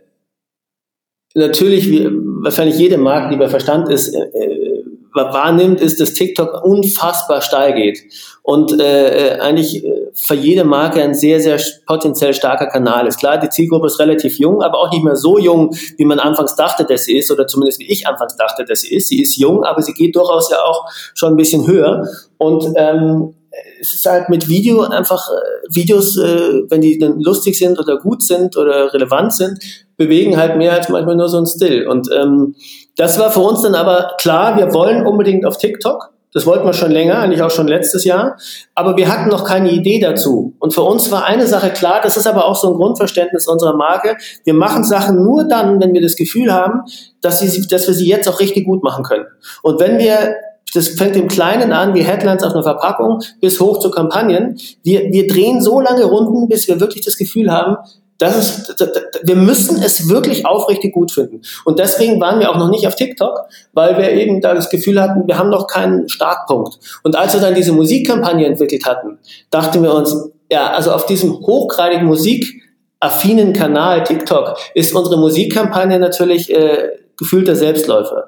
natürlich, wie wahrscheinlich jede Marke, die bei Verstand ist, äh, äh, wahrnimmt, ist, dass TikTok unfassbar steil geht und äh, äh, eigentlich für jede Marke ein sehr, sehr potenziell starker Kanal ist. Klar, die Zielgruppe ist relativ jung, aber auch nicht mehr so jung, wie man anfangs dachte, dass sie ist, oder zumindest wie ich anfangs dachte, dass sie ist. Sie ist jung, aber sie geht durchaus ja auch schon ein bisschen höher. Und ähm, es ist halt mit Video einfach, äh, Videos, äh, wenn die dann lustig sind oder gut sind oder relevant sind, bewegen halt mehr als manchmal nur so ein Still. Und ähm, das war für uns dann aber klar, wir wollen unbedingt auf TikTok. Das wollten wir schon länger, eigentlich auch schon letztes Jahr. Aber wir hatten noch keine Idee dazu. Und für uns war eine Sache klar, das ist aber auch so ein Grundverständnis unserer Marke. Wir machen Sachen nur dann, wenn wir das Gefühl haben, dass, sie, dass wir sie jetzt auch richtig gut machen können. Und wenn wir das fängt im Kleinen an, wie Headlines auf einer Verpackung, bis hoch zu Kampagnen. Wir, wir drehen so lange Runden, bis wir wirklich das Gefühl haben, das ist, wir müssen es wirklich aufrichtig gut finden. Und deswegen waren wir auch noch nicht auf TikTok, weil wir eben da das Gefühl hatten, wir haben noch keinen Startpunkt. Und als wir dann diese Musikkampagne entwickelt hatten, dachten wir uns, ja, also auf diesem hochgradigen musikaffinen Kanal TikTok ist unsere Musikkampagne natürlich äh, gefühlter Selbstläufer.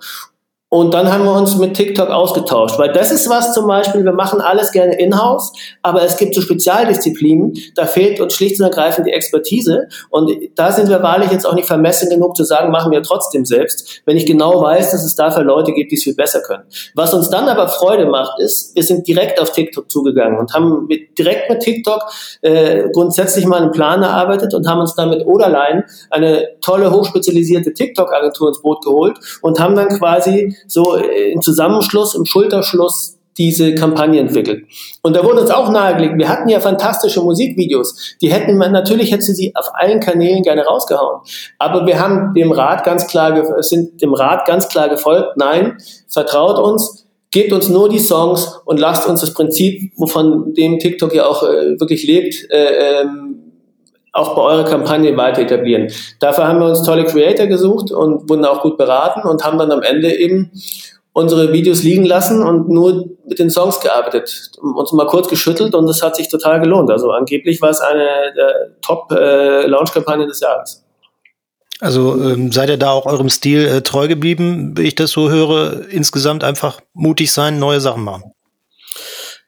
Und dann haben wir uns mit TikTok ausgetauscht, weil das ist was zum Beispiel, wir machen alles gerne in-house, aber es gibt so Spezialdisziplinen, da fehlt uns schlicht und ergreifend die Expertise. Und da sind wir wahrlich jetzt auch nicht vermessen genug zu sagen, machen wir trotzdem selbst, wenn ich genau weiß, dass es dafür Leute gibt, die es viel besser können. Was uns dann aber Freude macht, ist, wir sind direkt auf TikTok zugegangen und haben mit, direkt mit TikTok äh, grundsätzlich mal einen Plan erarbeitet und haben uns dann mit Oderlein eine tolle, hochspezialisierte TikTok-Agentur ins Boot geholt und haben dann quasi so äh, im Zusammenschluss, im Schulterschluss diese Kampagne entwickelt. Und da wurde uns auch nahegelegt, wir hatten ja fantastische Musikvideos, die hätten man, natürlich hätte sie auf allen Kanälen gerne rausgehauen. Aber wir haben dem Rat ganz klar, sind dem Rat ganz klar gefolgt, nein, vertraut uns, gebt uns nur die Songs und lasst uns das Prinzip, wovon dem TikTok ja auch äh, wirklich lebt, äh, ähm, auch bei eurer Kampagne weiter etablieren. Dafür haben wir uns tolle Creator gesucht und wurden auch gut beraten und haben dann am Ende eben unsere Videos liegen lassen und nur mit den Songs gearbeitet, uns mal kurz geschüttelt und das hat sich total gelohnt. Also angeblich war es eine der Top-Launch-Kampagnen äh, des Jahres. Also ähm, seid ihr da auch eurem Stil äh, treu geblieben, wie ich das so höre? Insgesamt einfach mutig sein, neue Sachen machen.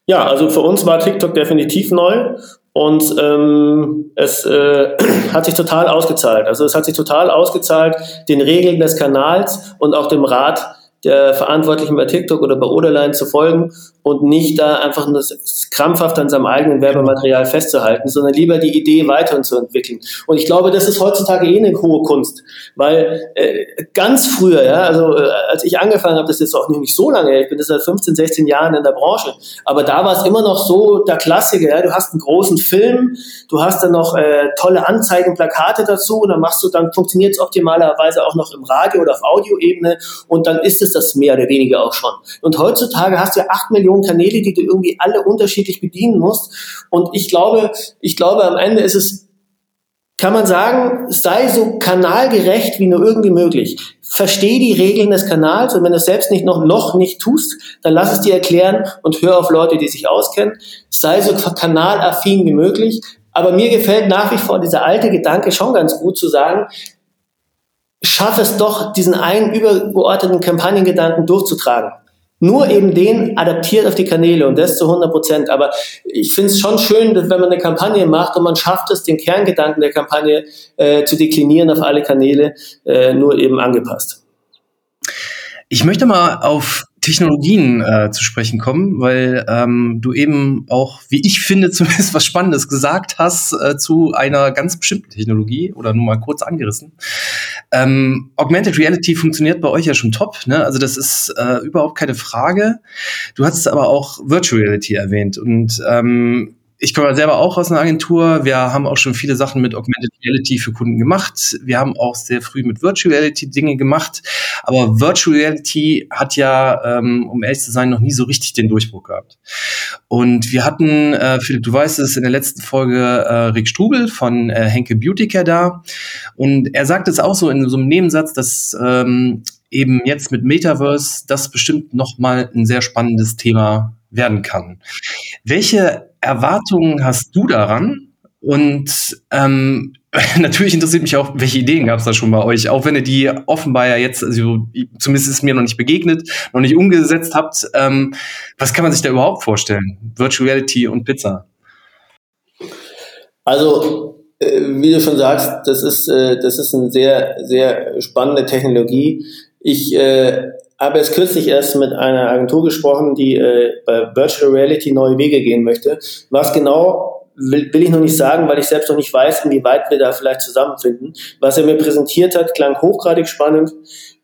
Ja, also für uns war TikTok definitiv neu und ähm, es äh, hat sich total ausgezahlt. Also es hat sich total ausgezahlt, den Regeln des Kanals und auch dem Rat der Verantwortlichen bei TikTok oder bei Oderline zu folgen und nicht da einfach nur krampfhaft an seinem eigenen Werbematerial festzuhalten, sondern lieber die Idee weiterzuentwickeln. Und ich glaube, das ist heutzutage eh eine hohe Kunst, weil äh, ganz früher, ja, also äh, als ich angefangen habe, das ist auch nicht so lange, ich bin das seit 15, 16 Jahren in der Branche, aber da war es immer noch so der Klassiker, ja, du hast einen großen Film, du hast dann noch äh, tolle Anzeigen, Plakate dazu und dann machst du, dann funktioniert es optimalerweise auch noch im Radio oder auf Audioebene und dann ist es das mehr oder weniger auch schon. Und heutzutage hast du ja acht Millionen Millionen Kanäle, die du irgendwie alle unterschiedlich bedienen musst. Und ich glaube, ich glaube, am Ende ist es, kann man sagen, sei so kanalgerecht wie nur irgendwie möglich. Versteh die Regeln des Kanals und wenn du es selbst nicht noch, noch nicht tust, dann lass es dir erklären und hör auf Leute, die sich auskennen. Sei so kanalaffin wie möglich. Aber mir gefällt nach wie vor dieser alte Gedanke schon ganz gut zu sagen, schaff es doch, diesen einen übergeordneten Kampagnengedanken durchzutragen nur eben den adaptiert auf die Kanäle und das zu 100 Prozent. Aber ich finde es schon schön, dass wenn man eine Kampagne macht und man schafft es, den Kerngedanken der Kampagne äh, zu deklinieren auf alle Kanäle, äh, nur eben angepasst. Ich möchte mal auf Technologien äh, zu sprechen kommen, weil ähm, du eben auch, wie ich finde, zumindest was Spannendes gesagt hast äh, zu einer ganz bestimmten Technologie oder nur mal kurz angerissen. Ähm, Augmented Reality funktioniert bei euch ja schon top, ne? Also das ist äh, überhaupt keine Frage. Du hast aber auch Virtual Reality erwähnt und ähm, ich komme selber auch aus einer Agentur. Wir haben auch schon viele Sachen mit Augmented Reality für Kunden gemacht. Wir haben auch sehr früh mit Virtual Reality Dinge gemacht. Aber Virtual Reality hat ja, ähm, um ehrlich zu sein, noch nie so richtig den Durchbruch gehabt. Und wir hatten, äh, Philipp, du weißt es, in der letzten Folge äh, Rick Strubel von äh, Henke Beautycare da. Und er sagt es auch so in so einem Nebensatz, dass ähm, eben jetzt mit Metaverse das bestimmt noch mal ein sehr spannendes Thema werden kann. Welche Erwartungen hast du daran? Und ähm, natürlich interessiert mich auch, welche Ideen gab es da schon bei euch, auch wenn ihr die offenbar ja jetzt, also zumindest ist mir noch nicht begegnet, noch nicht umgesetzt habt. Ähm, was kann man sich da überhaupt vorstellen? Virtual Reality und Pizza. Also, äh, wie du schon sagst, das ist, äh, das ist eine sehr, sehr spannende Technologie. Ich äh, habe jetzt kürzlich erst mit einer Agentur gesprochen, die äh, bei Virtual Reality neue Wege gehen möchte. Was genau will, will ich noch nicht sagen, weil ich selbst noch nicht weiß, inwieweit wir da vielleicht zusammenfinden. Was er mir präsentiert hat, klang hochgradig spannend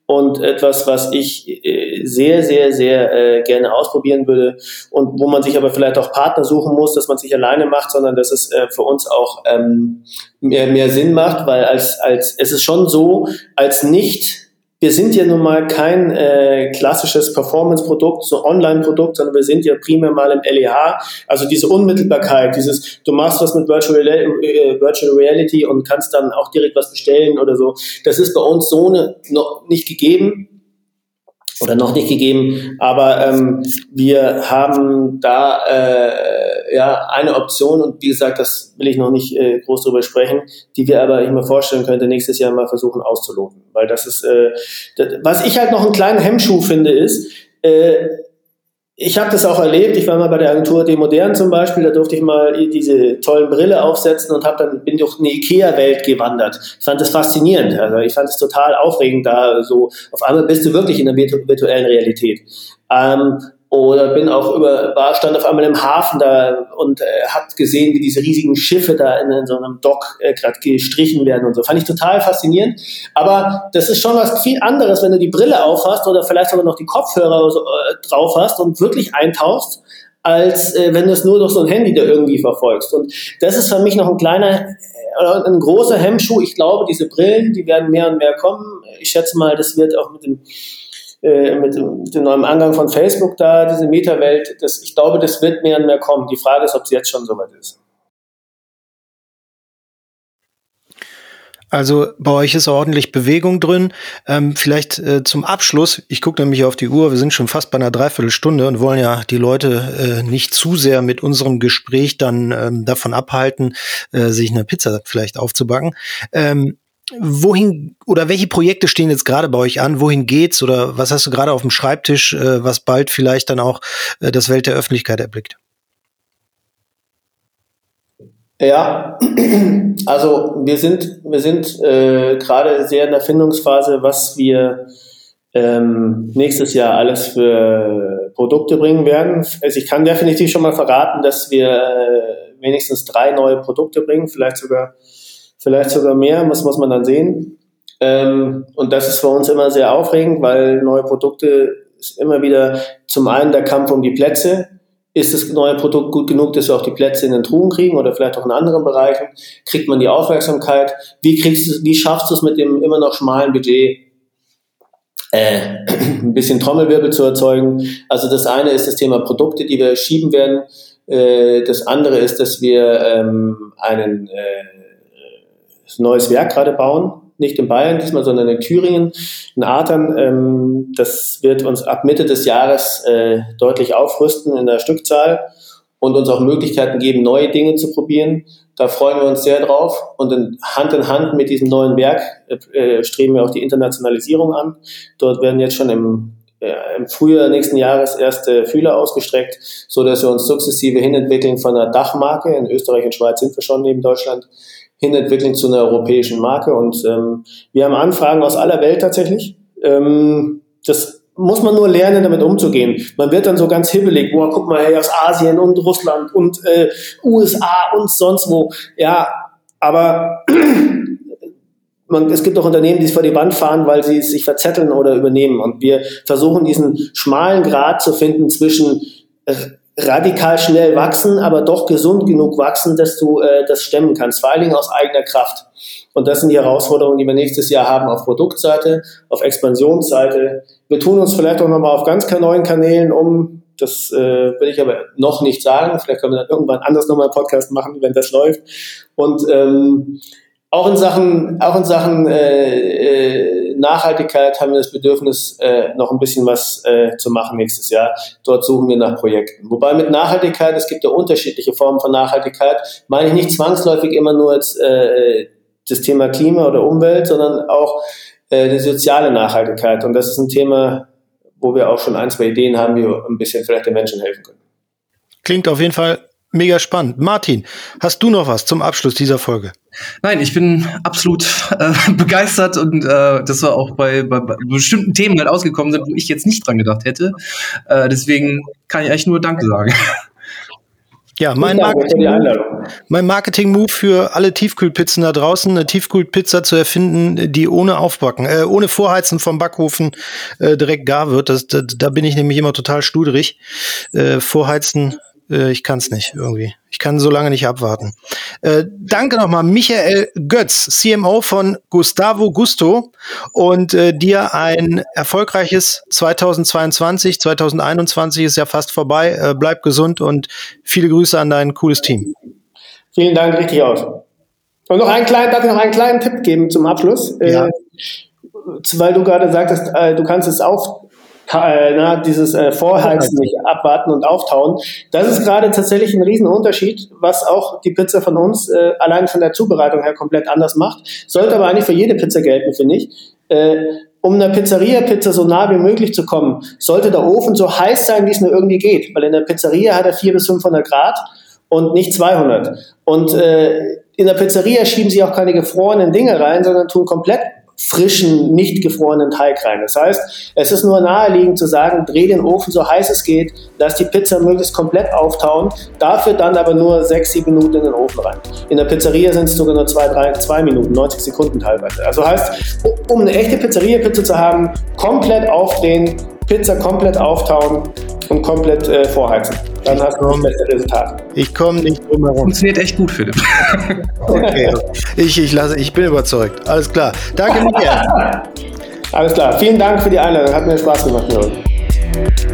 und etwas, was ich äh, sehr, sehr, sehr äh, gerne ausprobieren würde und wo man sich aber vielleicht auch Partner suchen muss, dass man sich alleine macht, sondern dass es äh, für uns auch ähm, mehr, mehr Sinn macht, weil als, als es ist schon so, als nicht wir sind ja nun mal kein äh, klassisches Performance-Produkt, so Online-Produkt, sondern wir sind ja primär mal im LEH. Also diese Unmittelbarkeit, dieses, du machst was mit Virtual, äh, Virtual Reality und kannst dann auch direkt was bestellen oder so. Das ist bei uns so ne, noch nicht gegeben oder noch nicht gegeben, aber ähm, wir haben da äh, ja eine Option und wie gesagt, das will ich noch nicht äh, groß drüber sprechen, die wir aber ich mir vorstellen könnte nächstes Jahr mal versuchen auszuloten, weil das ist äh, das, was ich halt noch einen kleinen Hemmschuh finde ist äh, ich habe das auch erlebt. Ich war mal bei der Agentur Demodern zum Beispiel. Da durfte ich mal diese tollen Brille aufsetzen und hab dann bin durch eine Ikea-Welt gewandert. Ich fand das faszinierend. Also ich fand es total aufregend, da so auf einmal bist du wirklich in der virtuellen Realität. Ähm, oder bin auch über, war, stand auf einmal im Hafen da und äh, hat gesehen, wie diese riesigen Schiffe da in, in so einem Dock äh, gerade gestrichen werden und so. Fand ich total faszinierend. Aber das ist schon was viel anderes, wenn du die Brille aufhast oder vielleicht sogar noch die Kopfhörer so, äh, drauf hast und wirklich eintauchst, als äh, wenn du es nur durch so ein Handy da irgendwie verfolgst. Und das ist für mich noch ein kleiner äh, ein großer Hemmschuh. Ich glaube, diese Brillen, die werden mehr und mehr kommen. Ich schätze mal, das wird auch mit dem äh, mit, dem neuen Angang von Facebook da, diese Meta-Welt, das, ich glaube, das wird mehr und mehr kommen. Die Frage ist, ob es jetzt schon soweit ist. Also bei euch ist ordentlich Bewegung drin. Ähm, vielleicht äh, zum Abschluss, ich gucke nämlich auf die Uhr, wir sind schon fast bei einer Dreiviertelstunde und wollen ja die Leute äh, nicht zu sehr mit unserem Gespräch dann ähm, davon abhalten, äh, sich eine Pizza vielleicht aufzubacken. Ähm, wohin oder welche Projekte stehen jetzt gerade bei euch an? Wohin geht's oder was hast du gerade auf dem Schreibtisch, äh, was bald vielleicht dann auch äh, das Welt der Öffentlichkeit erblickt? Ja, also wir sind wir sind äh, gerade sehr in der Findungsphase, was wir ähm, nächstes Jahr alles für Produkte bringen werden. Also ich kann definitiv schon mal verraten, dass wir äh, wenigstens drei neue Produkte bringen, vielleicht sogar vielleicht sogar mehr, muss, muss man dann sehen. Ähm, und das ist für uns immer sehr aufregend, weil neue Produkte ist immer wieder zum einen der Kampf um die Plätze. Ist das neue Produkt gut genug, dass wir auch die Plätze in den Truhen kriegen oder vielleicht auch in anderen Bereichen? Kriegt man die Aufmerksamkeit? Wie kriegst du, wie schaffst du es mit dem immer noch schmalen Budget, äh, ein bisschen Trommelwirbel zu erzeugen? Also das eine ist das Thema Produkte, die wir schieben werden. Äh, das andere ist, dass wir ähm, einen äh, neues Werk gerade bauen. Nicht in Bayern diesmal, sondern in Thüringen, in Adern. Ähm, das wird uns ab Mitte des Jahres äh, deutlich aufrüsten in der Stückzahl und uns auch Möglichkeiten geben, neue Dinge zu probieren. Da freuen wir uns sehr drauf. Und in Hand in Hand mit diesem neuen Werk äh, streben wir auch die Internationalisierung an. Dort werden jetzt schon im, äh, im Frühjahr nächsten Jahres erste Fühler ausgestreckt, so dass wir uns sukzessive hinentwickeln von einer Dachmarke. In Österreich und Schweiz sind wir schon neben Deutschland hinentwickeln zu einer europäischen Marke. Und ähm, wir haben Anfragen aus aller Welt tatsächlich. Ähm, das muss man nur lernen, damit umzugehen. Man wird dann so ganz hibbelig, boah, guck mal, hey, aus Asien und Russland und äh, USA und sonst wo. Ja, aber man, es gibt auch Unternehmen, die es vor die Wand fahren, weil sie sich verzetteln oder übernehmen. Und wir versuchen diesen schmalen Grad zu finden zwischen äh, radikal schnell wachsen, aber doch gesund genug wachsen, dass du äh, das stemmen kannst, vor allen Dingen aus eigener Kraft. Und das sind die Herausforderungen, die wir nächstes Jahr haben auf Produktseite, auf Expansionsseite. Wir tun uns vielleicht auch nochmal auf ganz neuen Kanälen um. Das äh, will ich aber noch nicht sagen. Vielleicht können wir dann irgendwann anders nochmal einen Podcast machen, wenn das läuft. Und ähm, auch in Sachen, auch in Sachen äh, äh, Nachhaltigkeit haben wir das Bedürfnis, äh, noch ein bisschen was äh, zu machen nächstes Jahr. Dort suchen wir nach Projekten. Wobei mit Nachhaltigkeit, es gibt ja unterschiedliche Formen von Nachhaltigkeit, meine ich nicht zwangsläufig immer nur jetzt, äh, das Thema Klima oder Umwelt, sondern auch äh, die soziale Nachhaltigkeit. Und das ist ein Thema, wo wir auch schon ein, zwei Ideen haben, wie wir ein bisschen vielleicht den Menschen helfen können. Klingt auf jeden Fall mega spannend. Martin, hast du noch was zum Abschluss dieser Folge? Nein, ich bin absolut äh, begeistert und äh, das war auch bei, bei, bei, bestimmten Themen halt ausgekommen sind, wo ich jetzt nicht dran gedacht hätte. Äh, deswegen kann ich eigentlich nur Danke sagen. Ja, mein Marketing, mein Marketing-Move für alle Tiefkühlpizzen da draußen, eine Tiefkühlpizza zu erfinden, die ohne Aufbacken, äh, ohne Vorheizen vom Backofen äh, direkt gar wird. Das, da, da bin ich nämlich immer total studerig. Äh, vorheizen äh, ich kann es nicht irgendwie. Ich kann so lange nicht abwarten. Äh, danke nochmal, Michael Götz, CMO von Gustavo Gusto und äh, dir ein erfolgreiches 2022. 2021 ist ja fast vorbei. Äh, bleib gesund und viele Grüße an dein cooles Team. Vielen Dank, richtig aus. Und noch einen kleinen, darf ich noch einen kleinen Tipp geben zum Abschluss? Ja. Äh, weil du gerade sagtest, äh, du kannst es auf, äh, na, dieses äh, Vorheizen nicht abwarten und auftauen. Das ist gerade tatsächlich ein Riesenunterschied, was auch die Pizza von uns äh, allein von der Zubereitung her komplett anders macht. Sollte aber eigentlich für jede Pizza gelten, finde ich. Äh, um einer Pizzeria-Pizza so nah wie möglich zu kommen, sollte der Ofen so heiß sein, wie es nur irgendwie geht. Weil in der Pizzeria hat er 400 bis 500 Grad und nicht 200. Und äh, in der Pizzeria schieben sie auch keine gefrorenen Dinge rein, sondern tun komplett frischen, nicht gefrorenen Teig rein. Das heißt, es ist nur naheliegend zu sagen, dreh den Ofen so heiß es geht, lass die Pizza möglichst komplett auftauen, dafür dann aber nur sechs, sieben Minuten in den Ofen rein. In der Pizzeria sind es sogar nur zwei, drei, zwei Minuten, 90 Sekunden teilweise. Also heißt, um eine echte Pizzeria-Pizza zu haben, komplett aufdrehen, Pizza komplett auftauen und komplett äh, vorheizen. Dann hast du das beste Resultat. Ich komme nicht drum herum. Funktioniert echt gut, Philipp. okay. Ich, ich, lasse, ich bin überzeugt. Alles klar. Danke, Michael. Alles klar. Vielen Dank für die Einladung. Hat mir Spaß gemacht. Mit